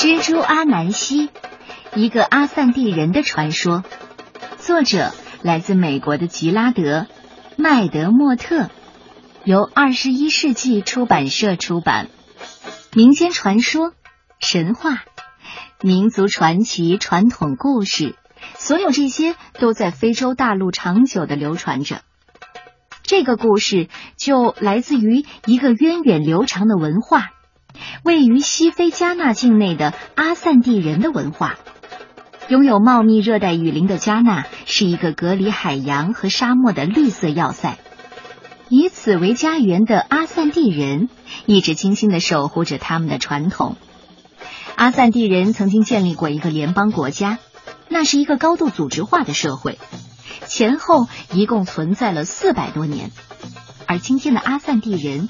蜘蛛阿南希，一个阿散蒂人的传说。作者来自美国的吉拉德·麦德莫特，由二十一世纪出版社出版。民间传说、神话、民族传奇、传统故事，所有这些都在非洲大陆长久的流传着。这个故事就来自于一个源远流长的文化。位于西非加纳境内的阿散蒂人的文化，拥有茂密热带雨林的加纳是一个隔离海洋和沙漠的绿色要塞。以此为家园的阿散蒂人，一直精心的守护着他们的传统。阿散蒂人曾经建立过一个联邦国家，那是一个高度组织化的社会，前后一共存在了四百多年。而今天的阿散蒂人，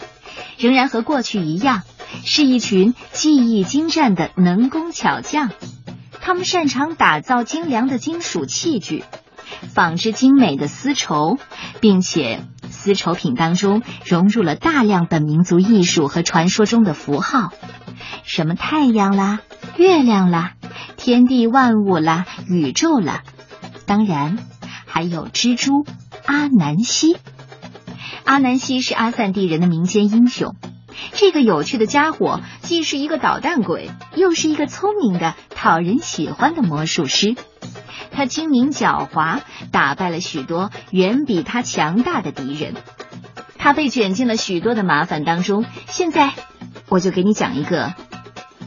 仍然和过去一样。是一群技艺精湛的能工巧匠，他们擅长打造精良的金属器具，纺织精美的丝绸，并且丝绸品当中融入了大量本民族艺术和传说中的符号，什么太阳啦、月亮啦、天地万物啦、宇宙啦，当然还有蜘蛛阿南希。阿南希是阿散蒂人的民间英雄。这个有趣的家伙既是一个捣蛋鬼，又是一个聪明的、讨人喜欢的魔术师。他精明狡猾，打败了许多远比他强大的敌人。他被卷进了许多的麻烦当中。现在，我就给你讲一个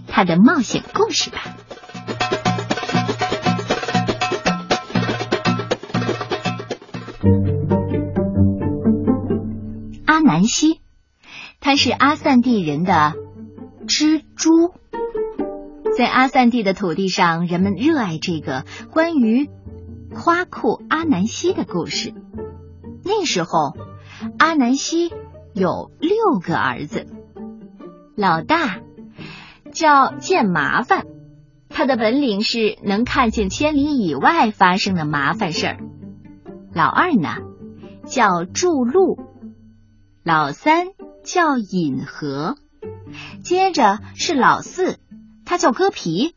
他的冒险故事吧。阿南希。他是阿散蒂人的蜘蛛，在阿散蒂的土地上，人们热爱这个关于夸库阿南希的故事。那时候，阿南希有六个儿子，老大叫见麻烦，他的本领是能看见千里以外发生的麻烦事儿。老二呢，叫筑路，老三。叫引河，接着是老四，他叫割皮，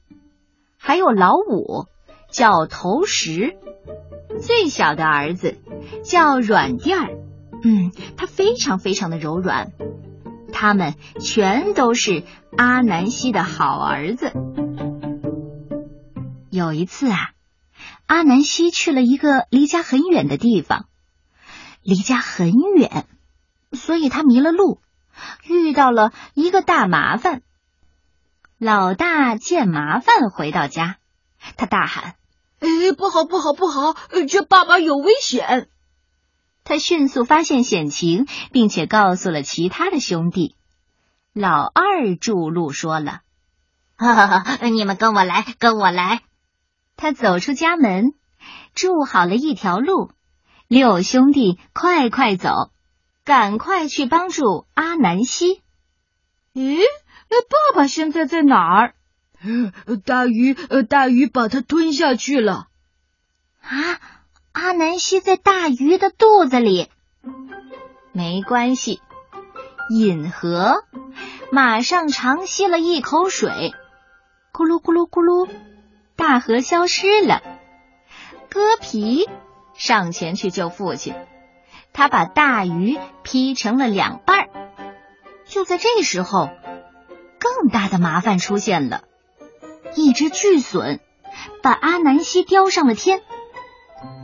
还有老五叫投石，最小的儿子叫软垫儿，嗯，他非常非常的柔软。他们全都是阿南希的好儿子。有一次啊，阿南希去了一个离家很远的地方，离家很远。所以他迷了路，遇到了一个大麻烦。老大见麻烦回到家，他大喊：“哎，不好，不好，不好！这爸爸有危险！”他迅速发现险情，并且告诉了其他的兄弟。老二筑路说了：“哈哈哈，你们跟我来，跟我来！”他走出家门，筑好了一条路，六兄弟快快走。赶快去帮助阿南希！咦，那爸爸现在在哪儿？大鱼，大鱼把他吞下去了。啊，阿南希在大鱼的肚子里。没关系，饮河马上长吸了一口水，咕噜咕噜咕噜，大河消失了。割皮上前去救父亲。他把大鱼劈成了两半儿就在这时候，更大的麻烦出现了，一只巨隼把阿南希叼上了天。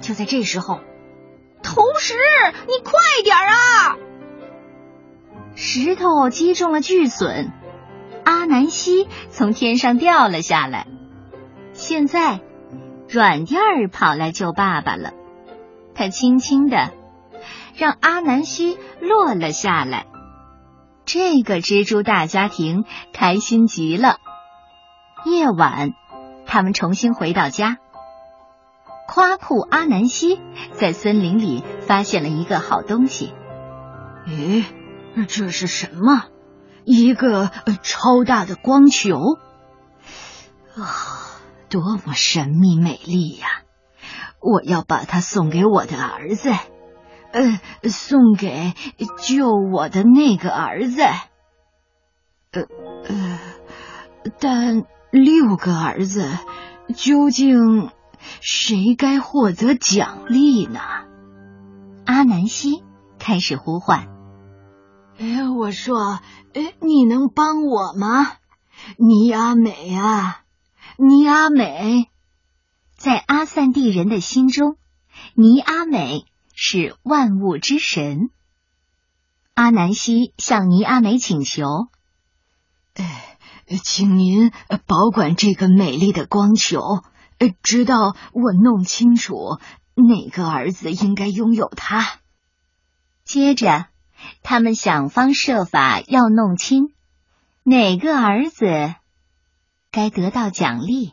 就在这时候，投石，你快点啊！石头击中了巨隼，阿南希从天上掉了下来。现在，软垫儿跑来救爸爸了，他轻轻的。让阿南希落了下来，这个蜘蛛大家庭开心极了。夜晚，他们重新回到家。夸库阿南希在森林里发现了一个好东西。咦，这是什么？一个超大的光球啊！多么神秘美丽呀！我要把它送给我的儿子。呃，送给救我的那个儿子。呃呃，但六个儿子，究竟谁该获得奖励呢？阿南希开始呼唤：“哎，我说，哎，你能帮我吗？尼阿美啊，尼阿美！在阿散蒂人的心中，尼阿美是万物之神。阿南希向尼阿美请求：‘哎，请您保管这个美丽的光球，直到我弄清楚。’”哪个儿子应该拥有它？接着，他们想方设法要弄清哪个儿子该得到奖励。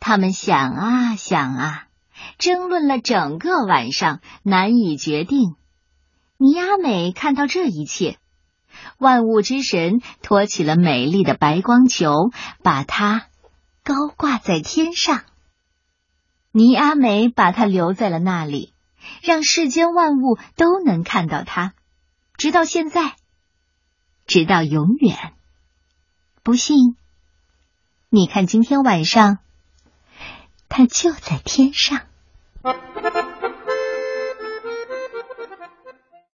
他们想啊想啊，争论了整个晚上，难以决定。尼阿美看到这一切，万物之神托起了美丽的白光球，把它高挂在天上。尼阿美把它留在了那里，让世间万物都能看到它，直到现在，直到永远。不信，你看今天晚上，它就在天上。